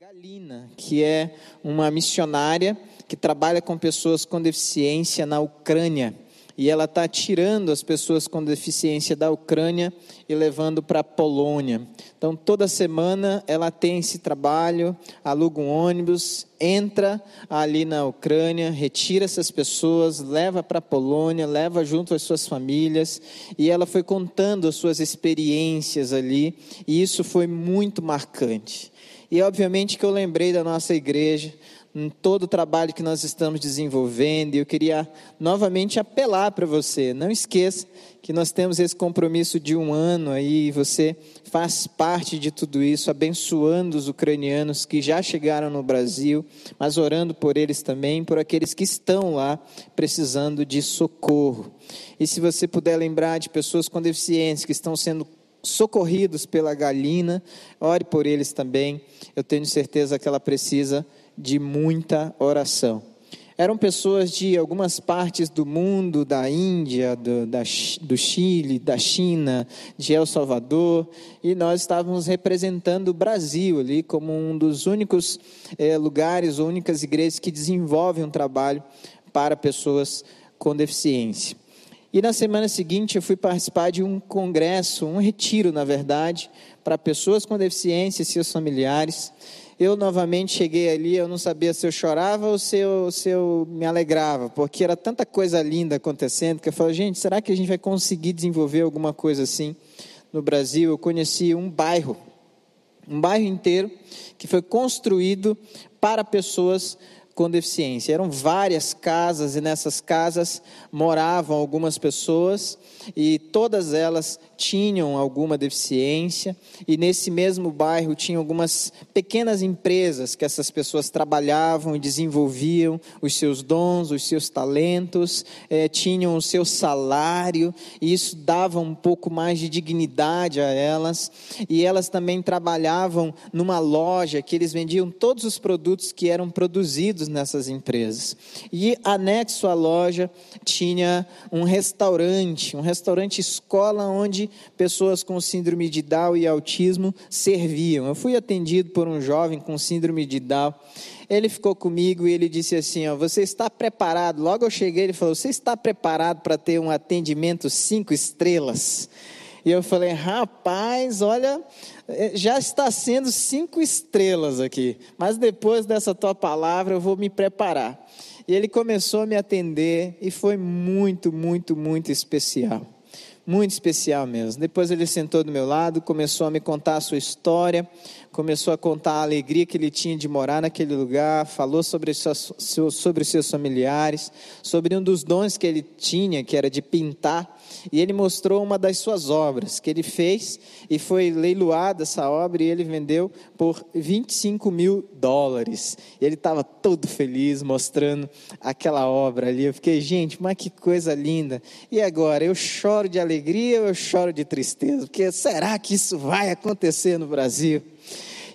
Galina, que é uma missionária que trabalha com pessoas com deficiência na Ucrânia. E ela está tirando as pessoas com deficiência da Ucrânia e levando para a Polônia. Então, toda semana ela tem esse trabalho, aluga um ônibus, entra ali na Ucrânia, retira essas pessoas, leva para a Polônia, leva junto as suas famílias. E ela foi contando as suas experiências ali, e isso foi muito marcante. E obviamente que eu lembrei da nossa igreja, em todo o trabalho que nós estamos desenvolvendo, e eu queria novamente apelar para você, não esqueça que nós temos esse compromisso de um ano aí, você faz parte de tudo isso, abençoando os ucranianos que já chegaram no Brasil, mas orando por eles também, por aqueles que estão lá precisando de socorro. E se você puder lembrar de pessoas com deficiência que estão sendo socorridos pela Galina, ore por eles também. Eu tenho certeza que ela precisa de muita oração. Eram pessoas de algumas partes do mundo, da Índia, do, da, do Chile, da China, de El Salvador, e nós estávamos representando o Brasil ali como um dos únicos é, lugares, únicas igrejas que desenvolvem um trabalho para pessoas com deficiência. E na semana seguinte eu fui participar de um congresso, um retiro, na verdade, para pessoas com deficiência e seus familiares. Eu novamente cheguei ali, eu não sabia se eu chorava ou se eu, se eu me alegrava, porque era tanta coisa linda acontecendo que eu falei, gente, será que a gente vai conseguir desenvolver alguma coisa assim no Brasil? Eu conheci um bairro, um bairro inteiro que foi construído para pessoas com deficiência. Eram várias casas e nessas casas moravam algumas pessoas e todas elas tinham alguma deficiência, e nesse mesmo bairro tinha algumas pequenas empresas que essas pessoas trabalhavam e desenvolviam os seus dons, os seus talentos, eh, tinham o seu salário, e isso dava um pouco mais de dignidade a elas, e elas também trabalhavam numa loja que eles vendiam todos os produtos que eram produzidos nessas empresas. E anexo à loja tinha um restaurante, um restaurante escola onde pessoas com síndrome de Down e autismo serviam. Eu fui atendido por um jovem com síndrome de Down. Ele ficou comigo e ele disse assim: ó, Você está preparado? Logo eu cheguei, ele falou: Você está preparado para ter um atendimento cinco estrelas? E eu falei: Rapaz, olha, eh, já está sendo cinco estrelas aqui, mas depois dessa tua palavra eu vou me preparar. E ele começou a me atender e foi muito, muito, muito especial muito especial mesmo. Depois ele sentou do meu lado, começou a me contar a sua história, começou a contar a alegria que ele tinha de morar naquele lugar, falou sobre, sobre os seus familiares, sobre um dos dons que ele tinha, que era de pintar, e ele mostrou uma das suas obras que ele fez e foi leiloada essa obra e ele vendeu por 25 mil dólares. E ele estava todo feliz mostrando aquela obra ali. Eu fiquei, gente, mas que coisa linda. E agora, eu choro de alegria ou eu choro de tristeza? Porque será que isso vai acontecer no Brasil?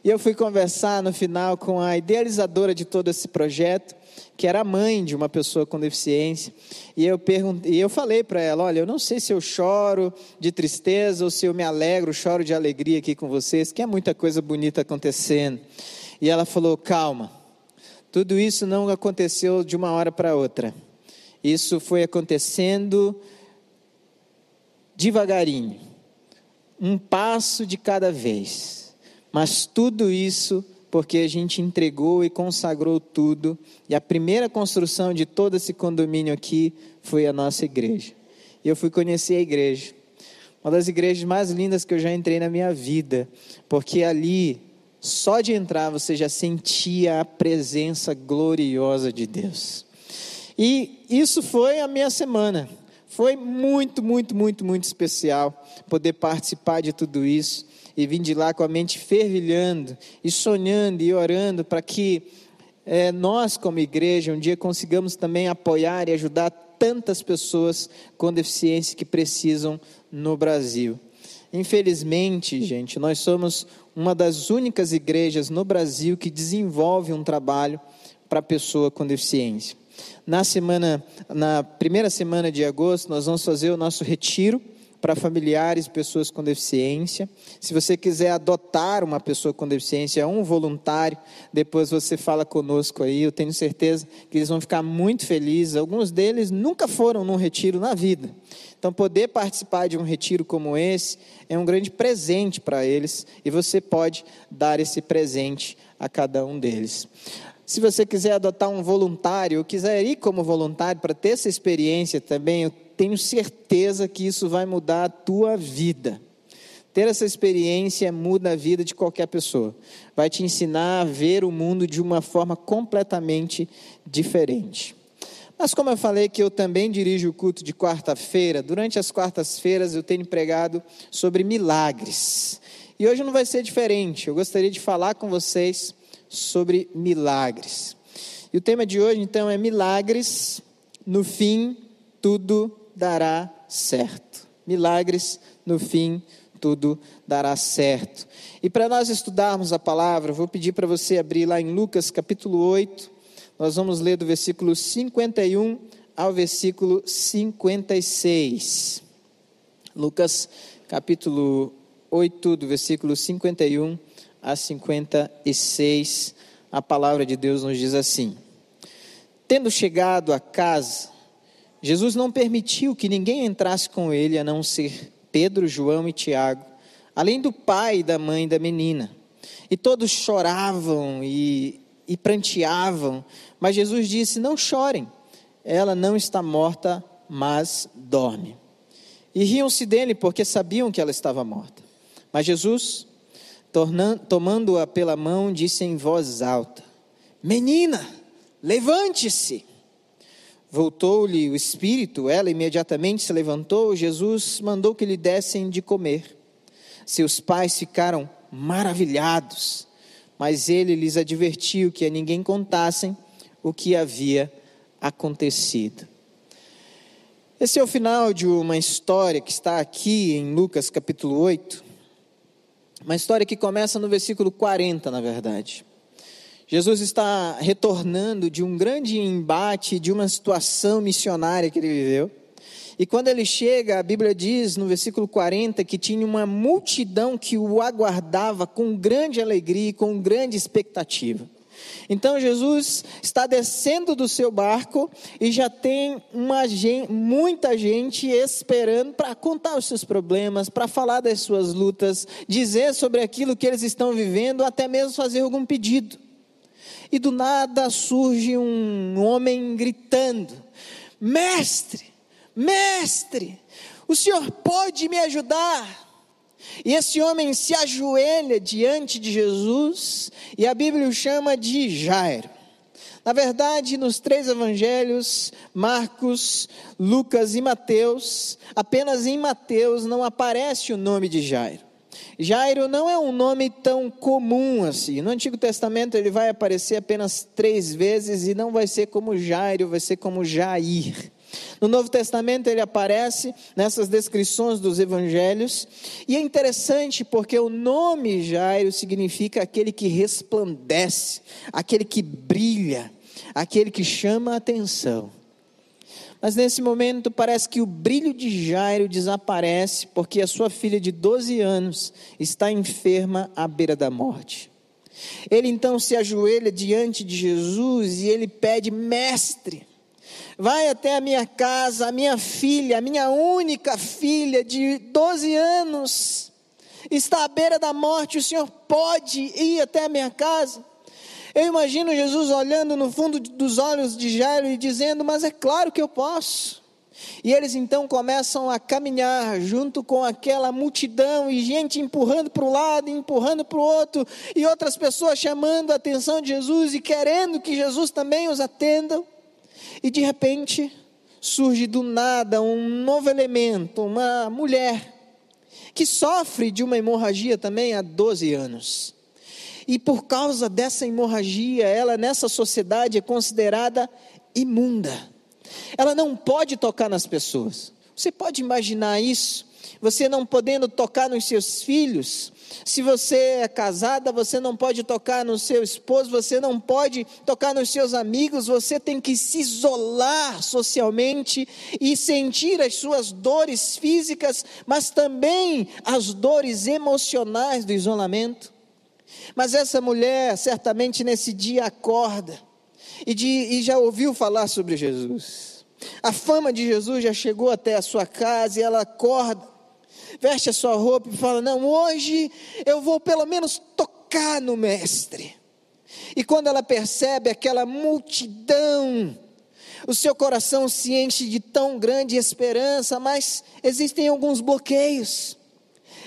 E eu fui conversar no final com a idealizadora de todo esse projeto, que era mãe de uma pessoa com deficiência, e eu perguntei, e eu falei para ela, olha, eu não sei se eu choro de tristeza ou se eu me alegro, choro de alegria aqui com vocês, que é muita coisa bonita acontecendo. E ela falou: "Calma. Tudo isso não aconteceu de uma hora para outra. Isso foi acontecendo devagarinho, um passo de cada vez. Mas tudo isso porque a gente entregou e consagrou tudo, e a primeira construção de todo esse condomínio aqui foi a nossa igreja. E eu fui conhecer a igreja, uma das igrejas mais lindas que eu já entrei na minha vida, porque ali, só de entrar, você já sentia a presença gloriosa de Deus. E isso foi a minha semana. Foi muito, muito, muito, muito especial poder participar de tudo isso e vim de lá com a mente fervilhando e sonhando e orando para que é, nós, como igreja, um dia consigamos também apoiar e ajudar tantas pessoas com deficiência que precisam no Brasil. Infelizmente, gente, nós somos uma das únicas igrejas no Brasil que desenvolve um trabalho para pessoa com deficiência. Na semana, na primeira semana de agosto, nós vamos fazer o nosso retiro para familiares pessoas com deficiência. Se você quiser adotar uma pessoa com deficiência, um voluntário, depois você fala conosco aí. Eu tenho certeza que eles vão ficar muito felizes. Alguns deles nunca foram num retiro na vida. Então, poder participar de um retiro como esse é um grande presente para eles e você pode dar esse presente a cada um deles. Se você quiser adotar um voluntário, ou quiser ir como voluntário para ter essa experiência também, tenho certeza que isso vai mudar a tua vida. Ter essa experiência muda a vida de qualquer pessoa. Vai te ensinar a ver o mundo de uma forma completamente diferente. Mas como eu falei que eu também dirijo o culto de quarta-feira, durante as quartas-feiras eu tenho pregado sobre milagres. E hoje não vai ser diferente. Eu gostaria de falar com vocês sobre milagres. E o tema de hoje então é milagres, no fim tudo dará certo. Milagres, no fim tudo dará certo. E para nós estudarmos a palavra, vou pedir para você abrir lá em Lucas capítulo 8, nós vamos ler do versículo 51 ao versículo 56. Lucas, capítulo 8, do versículo 51 a 56. A palavra de Deus nos diz assim: Tendo chegado a casa, Jesus não permitiu que ninguém entrasse com ele, a não ser Pedro, João e Tiago, além do pai e da mãe da menina. E todos choravam e, e pranteavam mas Jesus disse: Não chorem, ela não está morta, mas dorme. E riam-se dele, porque sabiam que ela estava morta. Mas Jesus, tomando-a pela mão, disse em voz alta: Menina, levante-se. Voltou-lhe o espírito, ela imediatamente se levantou. Jesus mandou que lhe dessem de comer. Seus pais ficaram maravilhados, mas ele lhes advertiu que a ninguém contassem o que havia acontecido. Esse é o final de uma história que está aqui em Lucas capítulo 8. Uma história que começa no versículo 40, na verdade. Jesus está retornando de um grande embate, de uma situação missionária que ele viveu. E quando ele chega, a Bíblia diz no versículo 40 que tinha uma multidão que o aguardava com grande alegria e com grande expectativa. Então Jesus está descendo do seu barco e já tem uma, muita gente esperando para contar os seus problemas, para falar das suas lutas, dizer sobre aquilo que eles estão vivendo, até mesmo fazer algum pedido. E do nada surge um homem gritando: Mestre, mestre, o senhor pode me ajudar? E esse homem se ajoelha diante de Jesus, e a Bíblia o chama de Jairo. Na verdade, nos três evangelhos, Marcos, Lucas e Mateus, apenas em Mateus não aparece o nome de Jairo. Jairo não é um nome tão comum assim. No Antigo Testamento ele vai aparecer apenas três vezes e não vai ser como Jairo, vai ser como Jair. No Novo Testamento ele aparece nessas descrições dos evangelhos, e é interessante porque o nome Jairo significa aquele que resplandece, aquele que brilha, aquele que chama a atenção. Mas nesse momento parece que o brilho de Jairo desaparece porque a sua filha de 12 anos está enferma à beira da morte. Ele então se ajoelha diante de Jesus e ele pede: Mestre, vai até a minha casa, a minha filha, a minha única filha de 12 anos, está à beira da morte, o Senhor pode ir até a minha casa? Eu imagino Jesus olhando no fundo dos olhos de Jairo e dizendo: Mas é claro que eu posso. E eles então começam a caminhar junto com aquela multidão e gente empurrando para um lado, empurrando para o outro, e outras pessoas chamando a atenção de Jesus e querendo que Jesus também os atenda. E de repente surge do nada um novo elemento, uma mulher que sofre de uma hemorragia também há 12 anos. E por causa dessa hemorragia, ela nessa sociedade é considerada imunda. Ela não pode tocar nas pessoas. Você pode imaginar isso? você não podendo tocar nos seus filhos, se você é casada, você não pode tocar no seu esposo, você não pode tocar nos seus amigos, você tem que se isolar socialmente e sentir as suas dores físicas, mas também as dores emocionais do isolamento. Mas essa mulher, certamente nesse dia, acorda e, de, e já ouviu falar sobre Jesus. A fama de Jesus já chegou até a sua casa e ela acorda veste a sua roupa e fala: Não, hoje eu vou pelo menos tocar no Mestre. E quando ela percebe aquela multidão, o seu coração se enche de tão grande esperança, mas existem alguns bloqueios.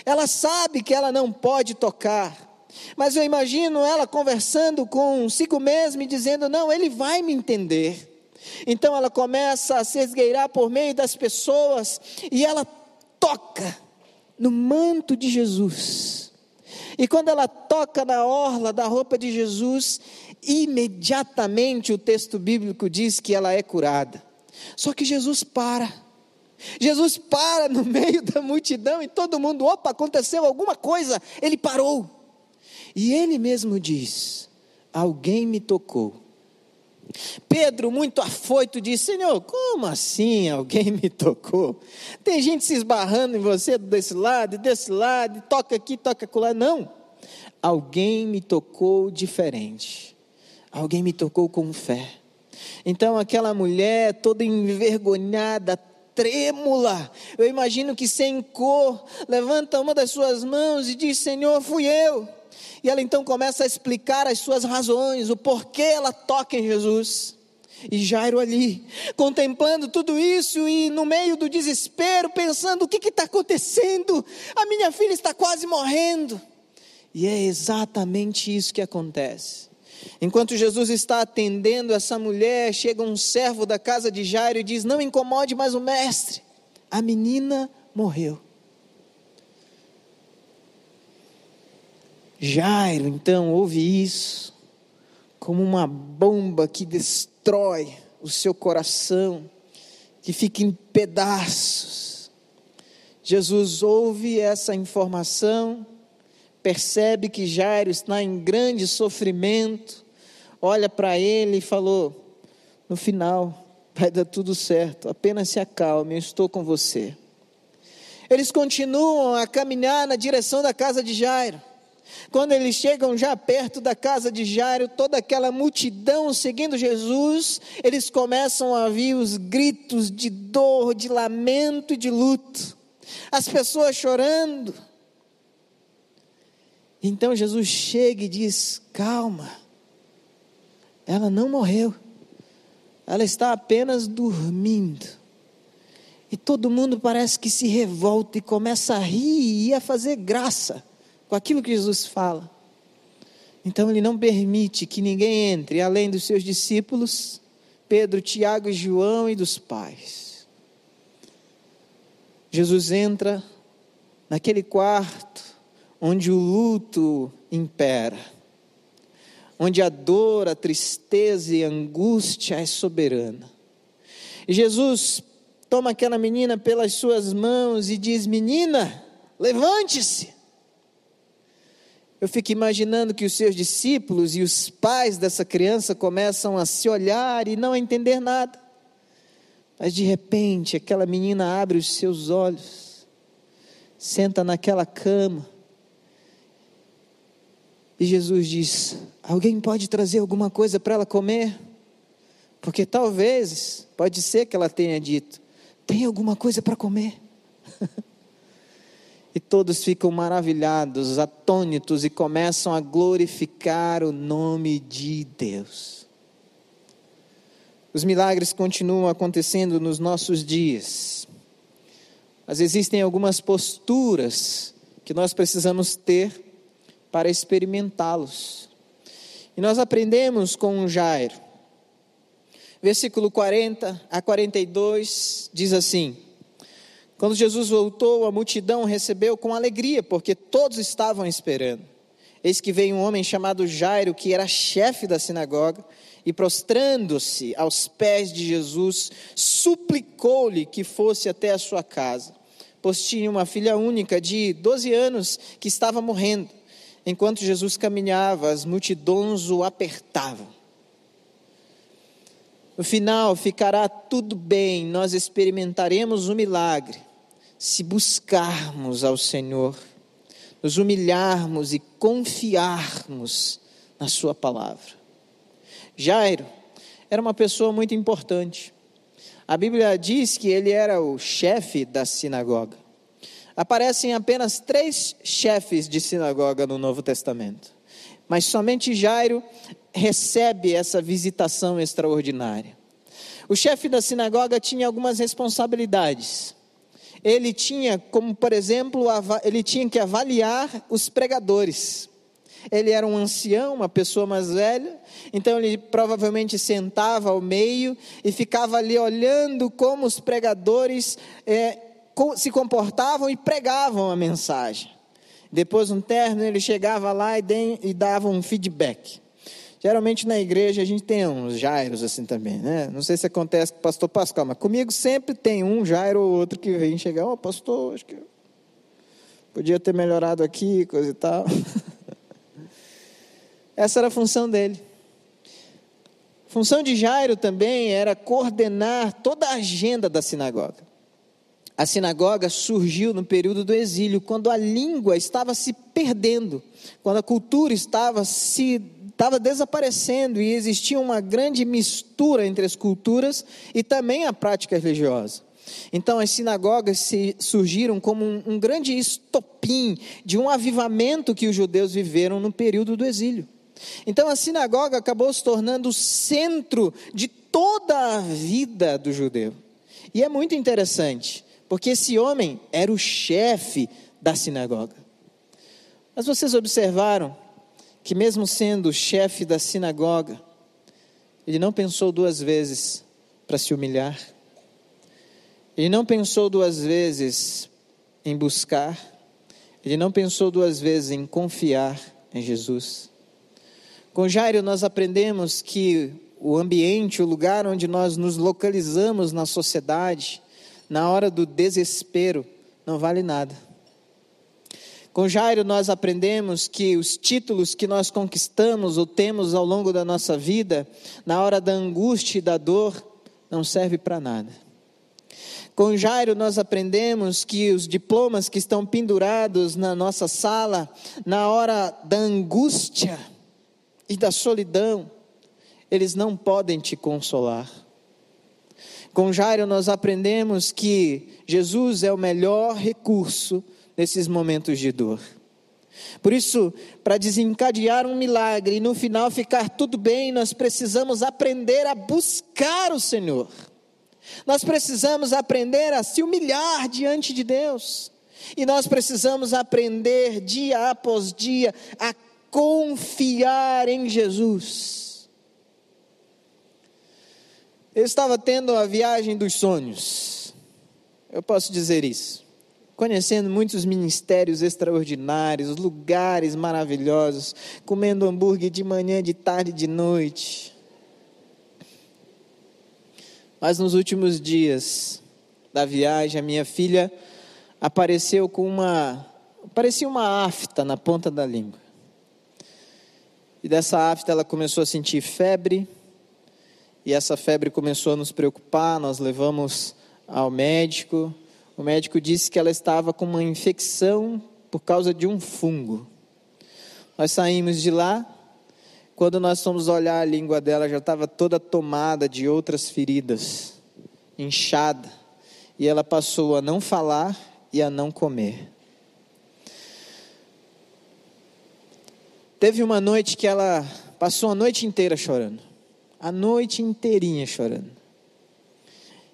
Ela sabe que ela não pode tocar, mas eu imagino ela conversando consigo mesma e dizendo: Não, ele vai me entender. Então ela começa a se esgueirar por meio das pessoas e ela toca no manto de Jesus. E quando ela toca na orla da roupa de Jesus, imediatamente o texto bíblico diz que ela é curada. Só que Jesus para. Jesus para no meio da multidão e todo mundo, opa, aconteceu alguma coisa. Ele parou. E ele mesmo diz: Alguém me tocou. Pedro, muito afoito, disse: Senhor, como assim alguém me tocou? Tem gente se esbarrando em você desse lado desse lado, toca aqui, toca acolá. Não. Alguém me tocou diferente. Alguém me tocou com fé. Então, aquela mulher toda envergonhada, trêmula, eu imagino que sem cor, levanta uma das suas mãos e diz: Senhor, fui eu. E ela então começa a explicar as suas razões, o porquê ela toca em Jesus. E Jairo ali, contemplando tudo isso e no meio do desespero, pensando: o que está acontecendo? A minha filha está quase morrendo. E é exatamente isso que acontece. Enquanto Jesus está atendendo essa mulher, chega um servo da casa de Jairo e diz: Não incomode mais o mestre, a menina morreu. Jairo, então, ouve isso como uma bomba que destrói o seu coração, que fica em pedaços. Jesus ouve essa informação, percebe que Jairo está em grande sofrimento, olha para ele e falou: No final, vai dar tudo certo, apenas se acalme, eu estou com você. Eles continuam a caminhar na direção da casa de Jairo. Quando eles chegam já perto da casa de Jairo, toda aquela multidão seguindo Jesus, eles começam a ouvir os gritos de dor, de lamento e de luto. As pessoas chorando. Então Jesus chega e diz: Calma, ela não morreu, ela está apenas dormindo. E todo mundo parece que se revolta e começa a rir e a fazer graça com aquilo que Jesus fala. Então ele não permite que ninguém entre além dos seus discípulos, Pedro, Tiago e João e dos pais. Jesus entra naquele quarto onde o luto impera, onde a dor, a tristeza e a angústia é soberana. E Jesus toma aquela menina pelas suas mãos e diz: Menina, levante-se. Eu fico imaginando que os seus discípulos e os pais dessa criança começam a se olhar e não a entender nada. Mas de repente, aquela menina abre os seus olhos, senta naquela cama, e Jesus diz: Alguém pode trazer alguma coisa para ela comer? Porque talvez, pode ser que ela tenha dito: Tem alguma coisa para comer? E todos ficam maravilhados, atônitos e começam a glorificar o nome de Deus. Os milagres continuam acontecendo nos nossos dias, mas existem algumas posturas que nós precisamos ter para experimentá-los. E nós aprendemos com Jairo. Versículo 40 a 42 diz assim: quando Jesus voltou, a multidão recebeu com alegria, porque todos estavam esperando. Eis que veio um homem chamado Jairo, que era chefe da sinagoga, e prostrando-se aos pés de Jesus, suplicou-lhe que fosse até a sua casa, pois tinha uma filha única de 12 anos que estava morrendo. Enquanto Jesus caminhava, as multidões o apertavam. No final, ficará tudo bem, nós experimentaremos o milagre se buscarmos ao Senhor, nos humilharmos e confiarmos na Sua palavra. Jairo era uma pessoa muito importante. A Bíblia diz que ele era o chefe da sinagoga. Aparecem apenas três chefes de sinagoga no Novo Testamento, mas somente Jairo recebe essa visitação extraordinária. O chefe da sinagoga tinha algumas responsabilidades. Ele tinha, como por exemplo, ele tinha que avaliar os pregadores. Ele era um ancião, uma pessoa mais velha, então ele provavelmente sentava ao meio e ficava ali olhando como os pregadores é, se comportavam e pregavam a mensagem. Depois, um terno, ele chegava lá e, e dava um feedback. Geralmente na igreja a gente tem uns Jairos assim também, né? Não sei se acontece com o pastor Pascal, mas comigo sempre tem um Jairo ou outro que vem chegar, ó, oh, pastor, acho que podia ter melhorado aqui, coisa e tal. Essa era a função dele. A função de Jairo também era coordenar toda a agenda da sinagoga. A sinagoga surgiu no período do exílio, quando a língua estava se perdendo, quando a cultura estava se estava desaparecendo e existia uma grande mistura entre as culturas e também a prática religiosa. Então, as sinagogas surgiram como um, um grande estopim de um avivamento que os judeus viveram no período do exílio. Então, a sinagoga acabou se tornando o centro de toda a vida do judeu. E é muito interessante, porque esse homem era o chefe da sinagoga. Mas vocês observaram que, mesmo sendo chefe da sinagoga, ele não pensou duas vezes para se humilhar, ele não pensou duas vezes em buscar, ele não pensou duas vezes em confiar em Jesus. Com Jairo, nós aprendemos que o ambiente, o lugar onde nós nos localizamos na sociedade, na hora do desespero, não vale nada. Com Jairo, nós aprendemos que os títulos que nós conquistamos ou temos ao longo da nossa vida, na hora da angústia e da dor, não serve para nada. Com Jairo, nós aprendemos que os diplomas que estão pendurados na nossa sala, na hora da angústia e da solidão, eles não podem te consolar. Com Jairo, nós aprendemos que Jesus é o melhor recurso nesses momentos de dor. Por isso, para desencadear um milagre e no final ficar tudo bem, nós precisamos aprender a buscar o Senhor. Nós precisamos aprender a se humilhar diante de Deus. E nós precisamos aprender dia após dia a confiar em Jesus. Eu estava tendo a viagem dos sonhos. Eu posso dizer isso conhecendo muitos ministérios extraordinários, lugares maravilhosos, comendo hambúrguer de manhã, de tarde, de noite. Mas nos últimos dias da viagem, a minha filha apareceu com uma, parecia uma afta na ponta da língua. E dessa afta ela começou a sentir febre, e essa febre começou a nos preocupar, nós levamos ao médico, o médico disse que ela estava com uma infecção por causa de um fungo. Nós saímos de lá, quando nós fomos olhar a língua dela, já estava toda tomada de outras feridas, inchada, e ela passou a não falar e a não comer. Teve uma noite que ela passou a noite inteira chorando, a noite inteirinha chorando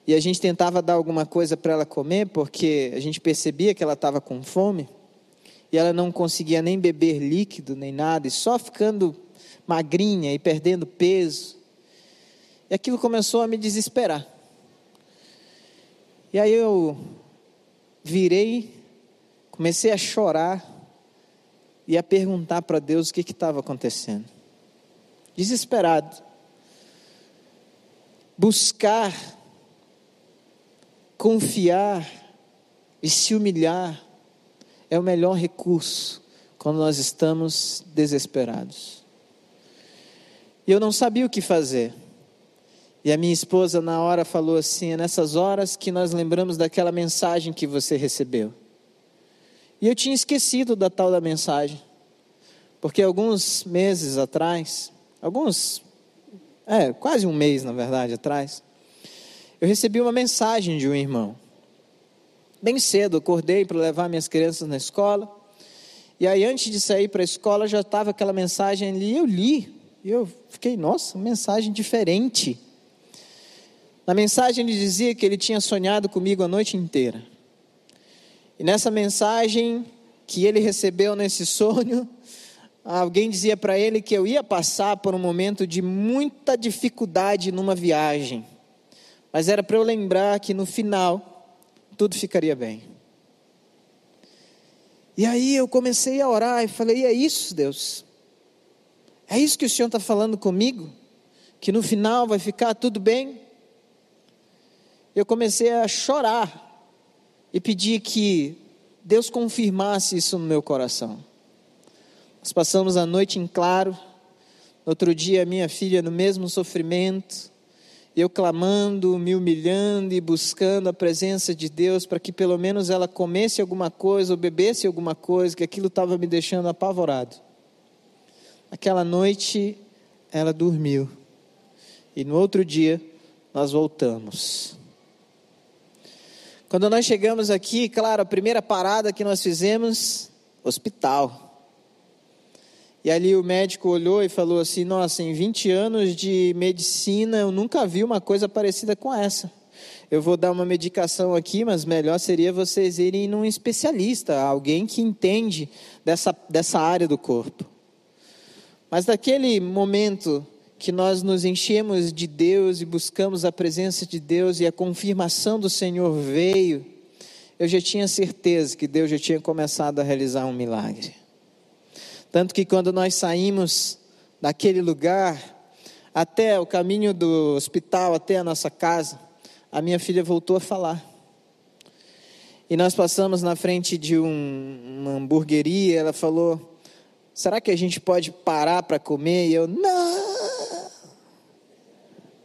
e a gente tentava dar alguma coisa para ela comer, porque a gente percebia que ela estava com fome, e ela não conseguia nem beber líquido, nem nada, e só ficando magrinha e perdendo peso. E aquilo começou a me desesperar. E aí eu virei, comecei a chorar e a perguntar para Deus o que estava acontecendo. Desesperado. Buscar confiar e se humilhar é o melhor recurso quando nós estamos desesperados. E eu não sabia o que fazer. E a minha esposa, na hora, falou assim: é nessas horas que nós lembramos daquela mensagem que você recebeu. E eu tinha esquecido da tal da mensagem, porque alguns meses atrás, alguns, é, quase um mês na verdade atrás, eu recebi uma mensagem de um irmão. Bem cedo, acordei para levar minhas crianças na escola. E aí, antes de sair para a escola, já estava aquela mensagem ali. Eu li. E eu fiquei, nossa, mensagem diferente. Na mensagem ele dizia que ele tinha sonhado comigo a noite inteira. E nessa mensagem que ele recebeu nesse sonho, alguém dizia para ele que eu ia passar por um momento de muita dificuldade numa viagem. Mas era para eu lembrar que no final tudo ficaria bem. E aí eu comecei a orar e falei: e é isso, Deus? É isso que o Senhor está falando comigo? Que no final vai ficar tudo bem? eu comecei a chorar e pedir que Deus confirmasse isso no meu coração. Nós passamos a noite em claro, outro dia minha filha no mesmo sofrimento, eu clamando, me humilhando e buscando a presença de Deus para que pelo menos ela comesse alguma coisa ou bebesse alguma coisa, que aquilo estava me deixando apavorado. Aquela noite ela dormiu e no outro dia nós voltamos. Quando nós chegamos aqui, claro, a primeira parada que nós fizemos, hospital. E ali o médico olhou e falou assim: Nossa, em 20 anos de medicina eu nunca vi uma coisa parecida com essa. Eu vou dar uma medicação aqui, mas melhor seria vocês irem num especialista, alguém que entende dessa, dessa área do corpo. Mas naquele momento que nós nos enchemos de Deus e buscamos a presença de Deus e a confirmação do Senhor veio, eu já tinha certeza que Deus já tinha começado a realizar um milagre. Tanto que quando nós saímos daquele lugar, até o caminho do hospital, até a nossa casa, a minha filha voltou a falar. E nós passamos na frente de um, uma hamburgueria, ela falou: Será que a gente pode parar para comer? E eu, não!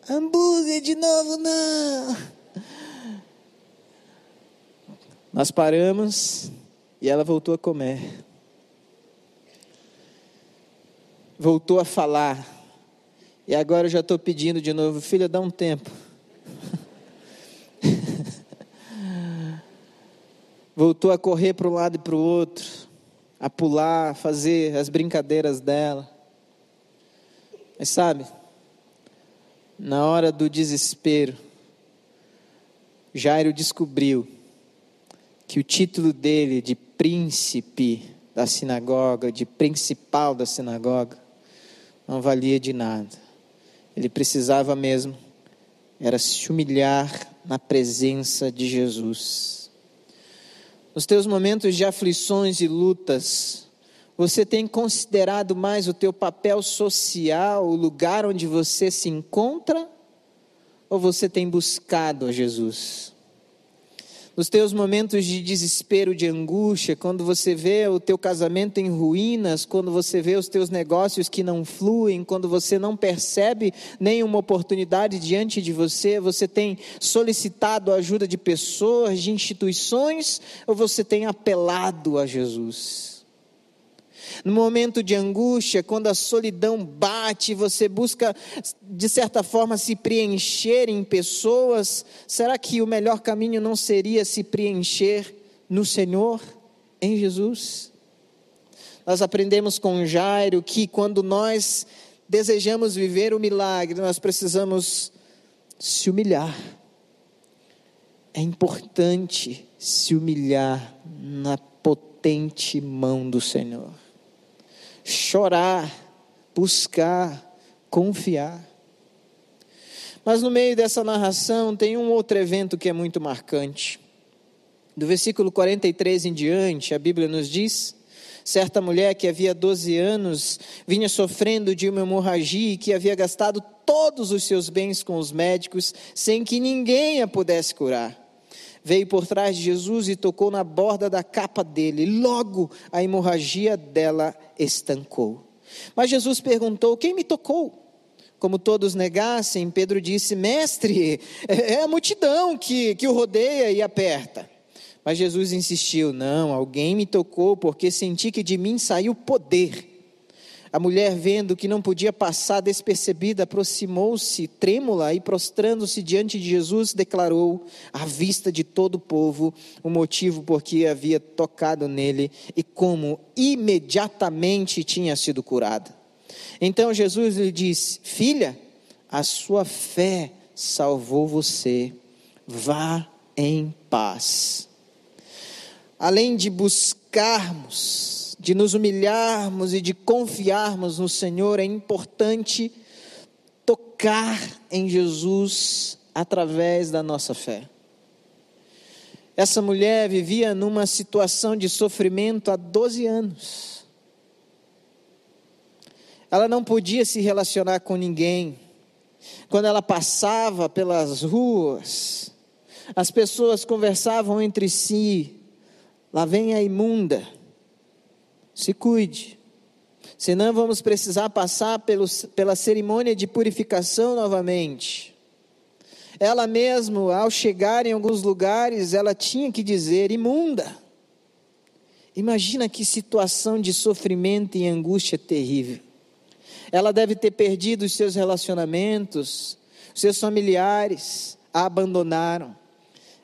Hambúrguer de novo, não. Nós paramos e ela voltou a comer. Voltou a falar. E agora eu já estou pedindo de novo, filha, dá um tempo. Voltou a correr para um lado e para o outro, a pular, a fazer as brincadeiras dela. Mas sabe, na hora do desespero, Jairo descobriu que o título dele de príncipe da sinagoga, de principal da sinagoga, não valia de nada. Ele precisava mesmo era se humilhar na presença de Jesus. Nos teus momentos de aflições e lutas, você tem considerado mais o teu papel social, o lugar onde você se encontra, ou você tem buscado a Jesus? Nos teus momentos de desespero, de angústia, quando você vê o teu casamento em ruínas, quando você vê os teus negócios que não fluem, quando você não percebe nenhuma oportunidade diante de você, você tem solicitado a ajuda de pessoas, de instituições, ou você tem apelado a Jesus? No momento de angústia, quando a solidão bate, você busca, de certa forma, se preencher em pessoas, será que o melhor caminho não seria se preencher no Senhor, em Jesus? Nós aprendemos com Jairo que quando nós desejamos viver o milagre, nós precisamos se humilhar. É importante se humilhar na potente mão do Senhor chorar, buscar, confiar. Mas no meio dessa narração tem um outro evento que é muito marcante. Do versículo 43 em diante, a Bíblia nos diz: certa mulher que havia 12 anos vinha sofrendo de uma hemorragia e que havia gastado todos os seus bens com os médicos sem que ninguém a pudesse curar. Veio por trás de Jesus e tocou na borda da capa dele. Logo a hemorragia dela estancou. Mas Jesus perguntou: Quem me tocou? Como todos negassem, Pedro disse: Mestre, é, é a multidão que, que o rodeia e aperta. Mas Jesus insistiu: Não, alguém me tocou porque senti que de mim saiu poder. A mulher, vendo que não podia passar despercebida, aproximou-se trêmula e, prostrando-se diante de Jesus, declarou, à vista de todo o povo, o motivo por que havia tocado nele e como imediatamente tinha sido curada. Então Jesus lhe disse: Filha, a sua fé salvou você, vá em paz. Além de buscarmos de nos humilharmos e de confiarmos no Senhor, é importante tocar em Jesus através da nossa fé. Essa mulher vivia numa situação de sofrimento há 12 anos. Ela não podia se relacionar com ninguém. Quando ela passava pelas ruas, as pessoas conversavam entre si: lá vem a imunda se cuide. Senão vamos precisar passar pelos, pela cerimônia de purificação novamente. Ela mesmo, ao chegar em alguns lugares, ela tinha que dizer imunda. Imagina que situação de sofrimento e angústia terrível. Ela deve ter perdido os seus relacionamentos, seus familiares a abandonaram.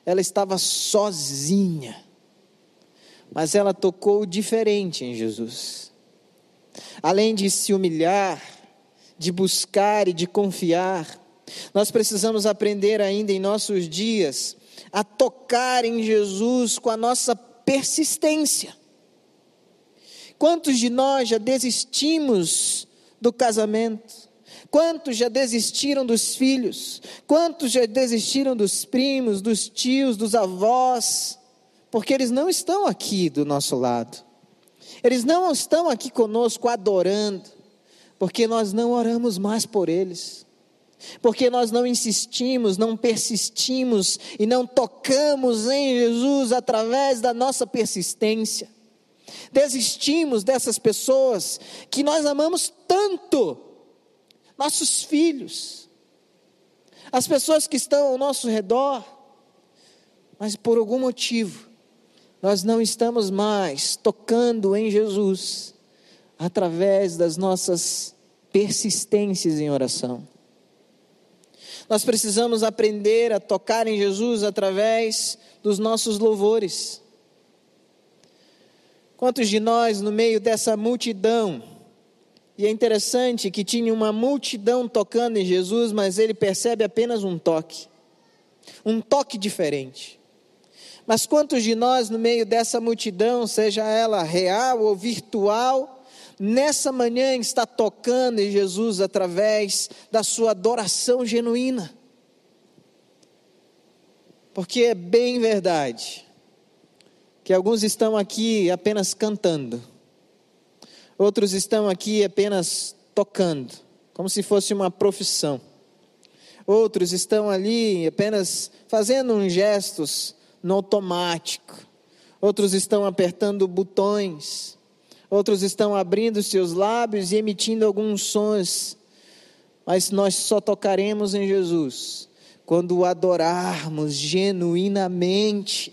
Ela estava sozinha mas ela tocou diferente em Jesus. Além de se humilhar, de buscar e de confiar, nós precisamos aprender ainda em nossos dias a tocar em Jesus com a nossa persistência. Quantos de nós já desistimos do casamento? Quantos já desistiram dos filhos? Quantos já desistiram dos primos, dos tios, dos avós? Porque eles não estão aqui do nosso lado. Eles não estão aqui conosco adorando, porque nós não oramos mais por eles. Porque nós não insistimos, não persistimos e não tocamos em Jesus através da nossa persistência. Desistimos dessas pessoas que nós amamos tanto, nossos filhos, as pessoas que estão ao nosso redor, mas por algum motivo nós não estamos mais tocando em Jesus através das nossas persistências em oração. Nós precisamos aprender a tocar em Jesus através dos nossos louvores. Quantos de nós, no meio dessa multidão, e é interessante que tinha uma multidão tocando em Jesus, mas ele percebe apenas um toque, um toque diferente. Mas quantos de nós, no meio dessa multidão, seja ela real ou virtual, nessa manhã está tocando em Jesus através da sua adoração genuína? Porque é bem verdade que alguns estão aqui apenas cantando, outros estão aqui apenas tocando, como se fosse uma profissão. Outros estão ali apenas fazendo uns gestos no automático, outros estão apertando botões, outros estão abrindo seus lábios e emitindo alguns sons, mas nós só tocaremos em Jesus quando o adorarmos genuinamente.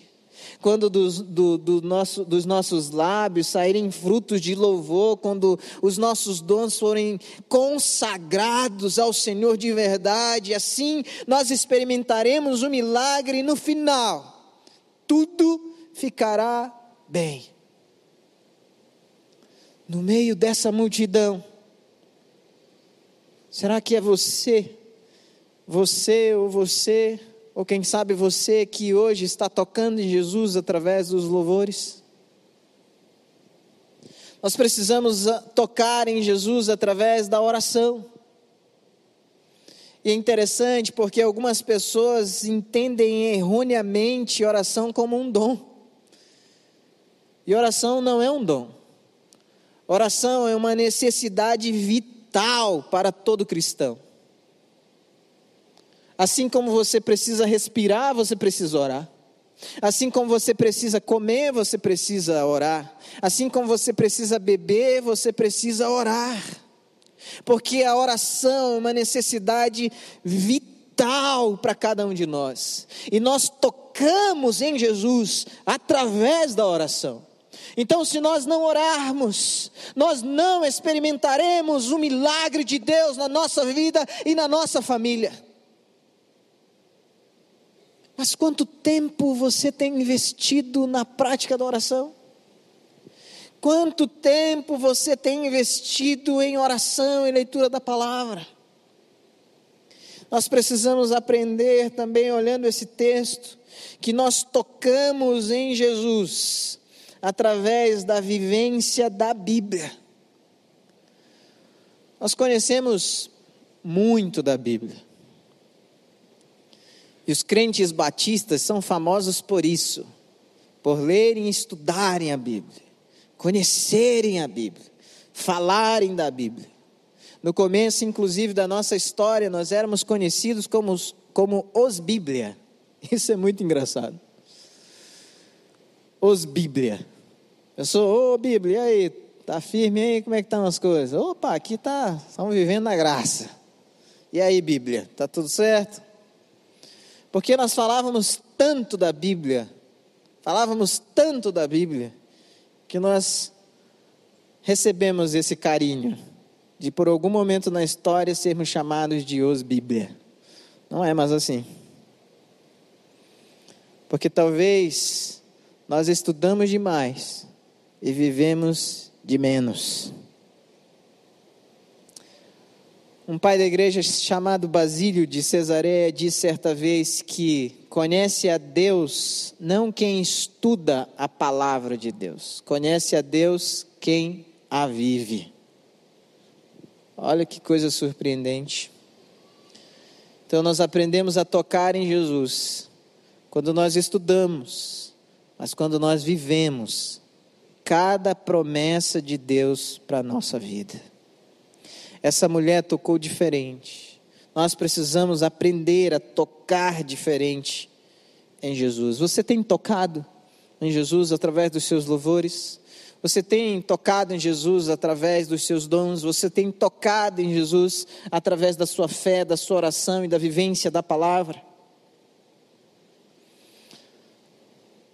Quando dos, do, do nosso, dos nossos lábios saírem frutos de louvor, quando os nossos dons forem consagrados ao Senhor de verdade, assim nós experimentaremos o milagre no final tudo ficará bem. No meio dessa multidão, será que é você, você ou você, ou quem sabe você que hoje está tocando em Jesus através dos louvores? Nós precisamos ah, tocar em Jesus através da oração. E é interessante porque algumas pessoas entendem erroneamente oração como um dom. E oração não é um dom. Oração é uma necessidade vital para todo cristão. Assim como você precisa respirar, você precisa orar. Assim como você precisa comer, você precisa orar. Assim como você precisa beber, você precisa orar. Porque a oração é uma necessidade vital para cada um de nós. E nós tocamos em Jesus através da oração. Então, se nós não orarmos, nós não experimentaremos o milagre de Deus na nossa vida e na nossa família. Mas quanto tempo você tem investido na prática da oração? Quanto tempo você tem investido em oração e leitura da palavra? Nós precisamos aprender também, olhando esse texto, que nós tocamos em Jesus através da vivência da Bíblia. Nós conhecemos muito da Bíblia. E os crentes batistas são famosos por isso, por lerem e estudarem a Bíblia, conhecerem a Bíblia, falarem da Bíblia. No começo, inclusive, da nossa história, nós éramos conhecidos como os, como os Bíblia. Isso é muito engraçado. Os Bíblia. Eu sou, ô Bíblia, e aí? Tá firme aí? Como é que estão as coisas? Opa, aqui tá, estamos vivendo na graça. E aí, Bíblia, tá tudo certo? Porque nós falávamos tanto da Bíblia, falávamos tanto da Bíblia, que nós recebemos esse carinho de por algum momento na história sermos chamados de os Bíblia. Não é mais assim. Porque talvez nós estudamos demais e vivemos de menos. Um pai da igreja chamado Basílio de Cesareia disse certa vez que conhece a Deus não quem estuda a palavra de Deus, conhece a Deus quem a vive. Olha que coisa surpreendente. Então nós aprendemos a tocar em Jesus quando nós estudamos, mas quando nós vivemos cada promessa de Deus para a nossa vida. Essa mulher tocou diferente. Nós precisamos aprender a tocar diferente em Jesus. Você tem tocado em Jesus através dos seus louvores? Você tem tocado em Jesus através dos seus dons? Você tem tocado em Jesus através da sua fé, da sua oração e da vivência da palavra?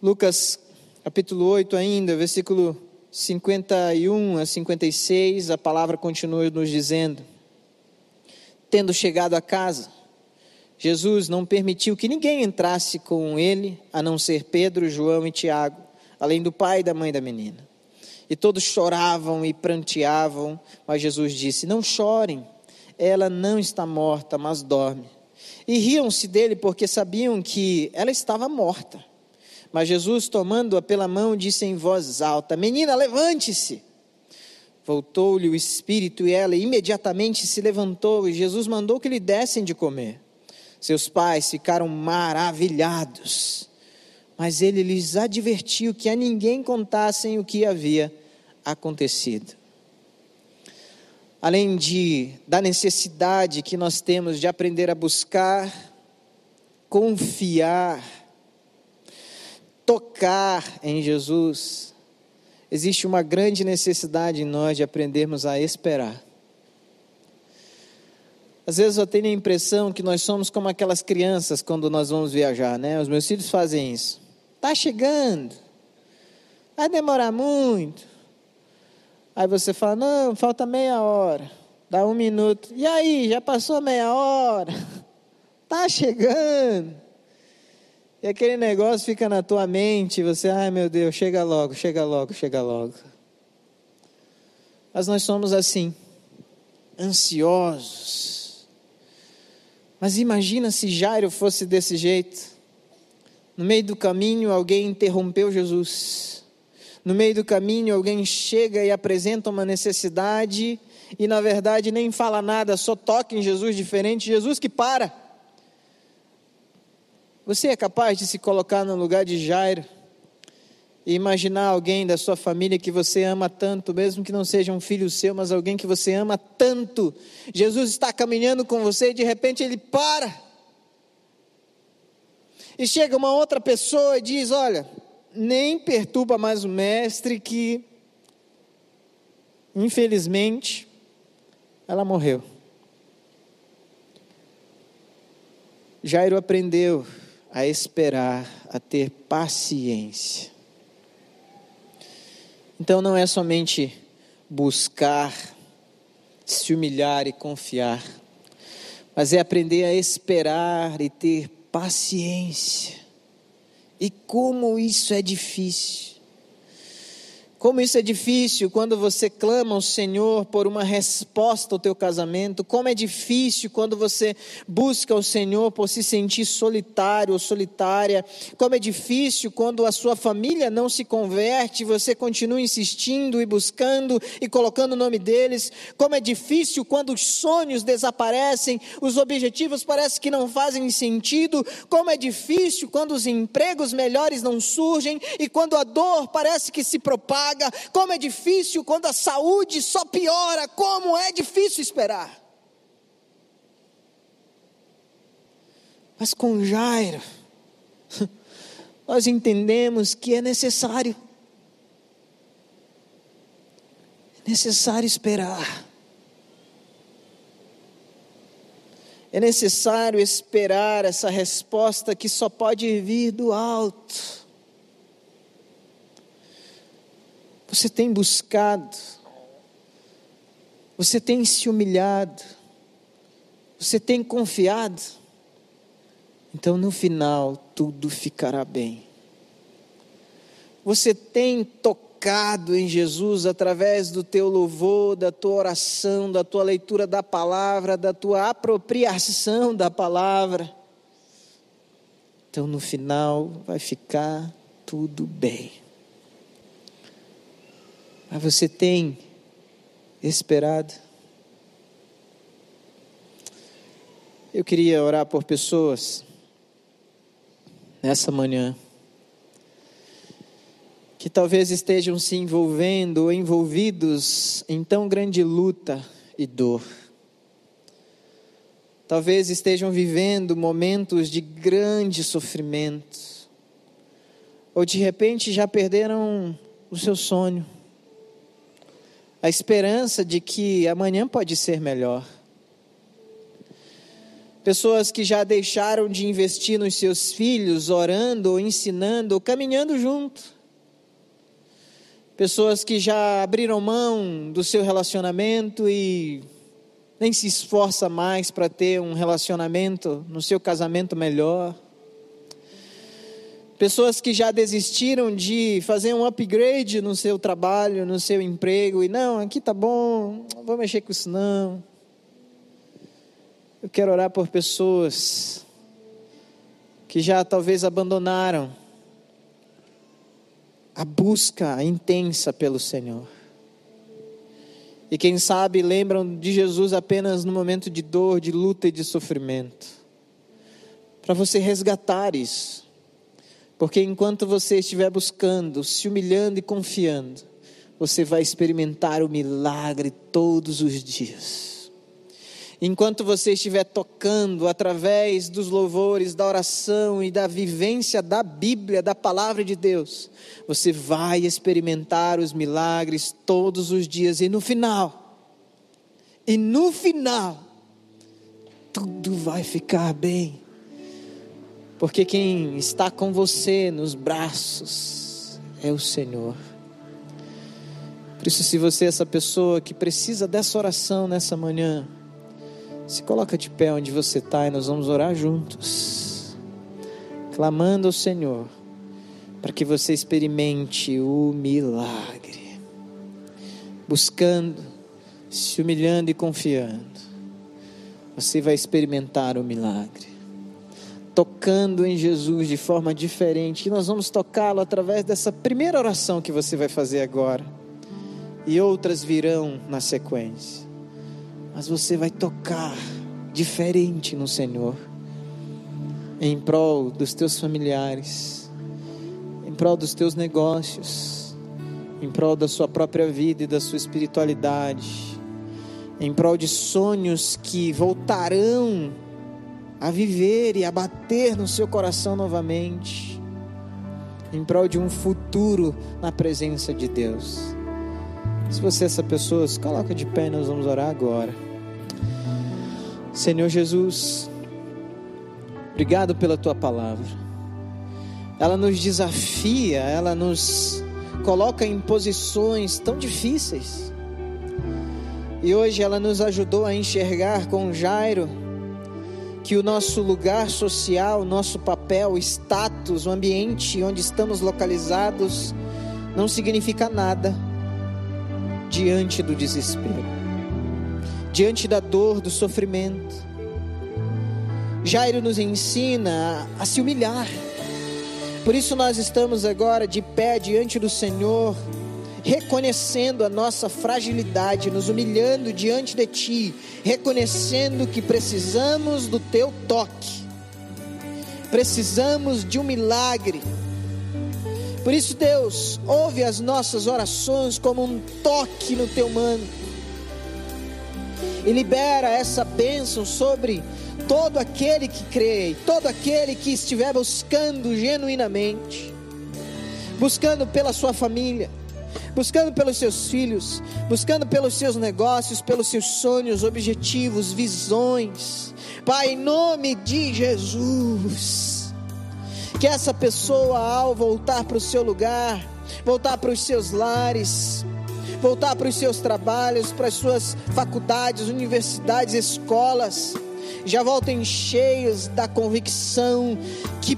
Lucas capítulo 8 ainda, versículo 51 a 56, a palavra continua nos dizendo: Tendo chegado a casa, Jesus não permitiu que ninguém entrasse com ele, a não ser Pedro, João e Tiago, além do pai e da mãe da menina. E todos choravam e pranteavam, mas Jesus disse: Não chorem, ela não está morta, mas dorme. E riam-se dele porque sabiam que ela estava morta. Mas Jesus, tomando-a pela mão, disse em voz alta: Menina, levante-se. Voltou-lhe o espírito e ela imediatamente se levantou, e Jesus mandou que lhe dessem de comer. Seus pais ficaram maravilhados, mas ele lhes advertiu que a ninguém contassem o que havia acontecido. Além de da necessidade que nós temos de aprender a buscar, confiar, tocar em Jesus, existe uma grande necessidade em nós de aprendermos a esperar. Às vezes eu tenho a impressão que nós somos como aquelas crianças quando nós vamos viajar, né? Os meus filhos fazem isso. Tá chegando. Vai demorar muito. Aí você fala: "Não, falta meia hora". Dá um minuto. E aí, já passou meia hora? Tá chegando. E aquele negócio fica na tua mente, você, ai meu Deus, chega logo, chega logo, chega logo. Mas nós somos assim, ansiosos. Mas imagina se Jairo fosse desse jeito. No meio do caminho, alguém interrompeu Jesus. No meio do caminho, alguém chega e apresenta uma necessidade e, na verdade, nem fala nada, só toca em Jesus diferente. Jesus que para. Você é capaz de se colocar no lugar de Jairo e imaginar alguém da sua família que você ama tanto, mesmo que não seja um filho seu, mas alguém que você ama tanto. Jesus está caminhando com você e de repente ele para. E chega uma outra pessoa e diz: Olha, nem perturba mais o mestre, que infelizmente ela morreu. Jairo aprendeu a esperar, a ter paciência. Então não é somente buscar, se humilhar e confiar, mas é aprender a esperar e ter paciência. E como isso é difícil. Como isso é difícil quando você clama ao Senhor por uma resposta ao teu casamento. Como é difícil quando você busca o Senhor por se sentir solitário ou solitária. Como é difícil quando a sua família não se converte, você continua insistindo e buscando e colocando o nome deles. Como é difícil quando os sonhos desaparecem, os objetivos parecem que não fazem sentido. Como é difícil quando os empregos melhores não surgem e quando a dor parece que se propaga como é difícil quando a saúde só piora, como é difícil esperar. Mas com Jairo, nós entendemos que é necessário, é necessário esperar. É necessário esperar essa resposta que só pode vir do alto. Você tem buscado, você tem se humilhado, você tem confiado, então no final tudo ficará bem. Você tem tocado em Jesus através do teu louvor, da tua oração, da tua leitura da palavra, da tua apropriação da palavra. Então no final vai ficar tudo bem. Mas você tem esperado? Eu queria orar por pessoas nessa manhã que talvez estejam se envolvendo ou envolvidos em tão grande luta e dor. Talvez estejam vivendo momentos de grande sofrimento, ou de repente já perderam o seu sonho a esperança de que amanhã pode ser melhor. Pessoas que já deixaram de investir nos seus filhos, orando, ensinando, caminhando junto. Pessoas que já abriram mão do seu relacionamento e nem se esforça mais para ter um relacionamento no seu casamento melhor. Pessoas que já desistiram de fazer um upgrade no seu trabalho, no seu emprego, e não, aqui tá bom, não vou mexer com isso não. Eu quero orar por pessoas que já talvez abandonaram a busca intensa pelo Senhor. E quem sabe lembram de Jesus apenas no momento de dor, de luta e de sofrimento. Para você resgatar isso porque enquanto você estiver buscando, se humilhando e confiando, você vai experimentar o milagre todos os dias. Enquanto você estiver tocando através dos louvores, da oração e da vivência da Bíblia, da palavra de Deus, você vai experimentar os milagres todos os dias e no final, e no final, tudo vai ficar bem porque quem está com você nos braços é o Senhor. Por isso, se você é essa pessoa que precisa dessa oração nessa manhã, se coloca de pé onde você está e nós vamos orar juntos, clamando ao Senhor, para que você experimente o milagre, buscando, se humilhando e confiando, você vai experimentar o milagre tocando em Jesus de forma diferente. E nós vamos tocá-lo através dessa primeira oração que você vai fazer agora. E outras virão na sequência. Mas você vai tocar diferente no Senhor, em prol dos teus familiares, em prol dos teus negócios, em prol da sua própria vida e da sua espiritualidade, em prol de sonhos que voltarão a viver e a bater no seu coração novamente, em prol de um futuro na presença de Deus. Se você é essa pessoa, se coloca de pé, nós vamos orar agora. Senhor Jesus, obrigado pela tua palavra. Ela nos desafia, ela nos coloca em posições tão difíceis. E hoje ela nos ajudou a enxergar com Jairo que o nosso lugar social, nosso papel, status, o ambiente onde estamos localizados não significa nada diante do desespero, diante da dor, do sofrimento. Jairo nos ensina a se humilhar. Por isso nós estamos agora de pé diante do Senhor, reconhecendo a nossa fragilidade, nos humilhando diante de Ti, reconhecendo que precisamos do Teu toque, precisamos de um milagre. Por isso, Deus, ouve as nossas orações como um toque no teu manto. E libera essa bênção sobre todo aquele que crê, todo aquele que estiver buscando genuinamente, buscando pela sua família, buscando pelos seus filhos, buscando pelos seus negócios, pelos seus sonhos, objetivos, visões. Pai, em nome de Jesus que essa pessoa, ao voltar para o seu lugar, voltar para os seus lares, voltar para os seus trabalhos, para as suas faculdades, universidades, escolas, já voltem cheios da convicção que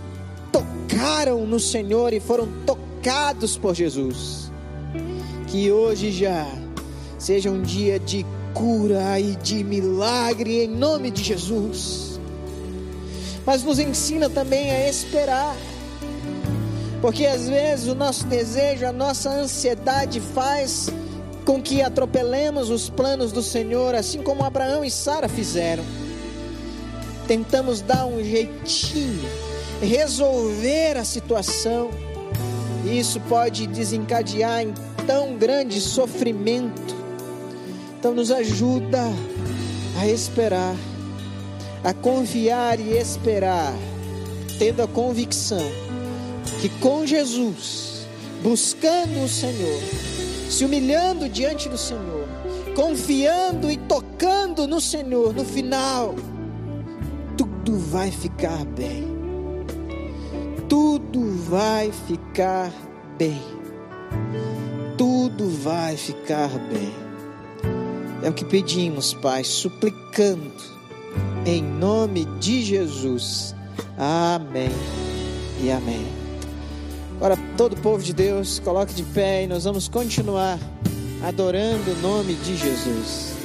tocaram no Senhor e foram tocados por Jesus. Que hoje já seja um dia de cura e de milagre em nome de Jesus mas nos ensina também a esperar. Porque às vezes o nosso desejo, a nossa ansiedade faz com que atropelemos os planos do Senhor, assim como Abraão e Sara fizeram. Tentamos dar um jeitinho, resolver a situação, isso pode desencadear em tão grande sofrimento. Então, nos ajuda a esperar a confiar e esperar, tendo a convicção que com Jesus, buscando o Senhor, se humilhando diante do Senhor, confiando e tocando no Senhor, no final, tudo vai ficar bem. Tudo vai ficar bem. Tudo vai ficar bem. É o que pedimos, Pai, suplicando em nome de Jesus. Amém e amém. Agora, todo o povo de Deus, coloque de pé e nós vamos continuar adorando o nome de Jesus.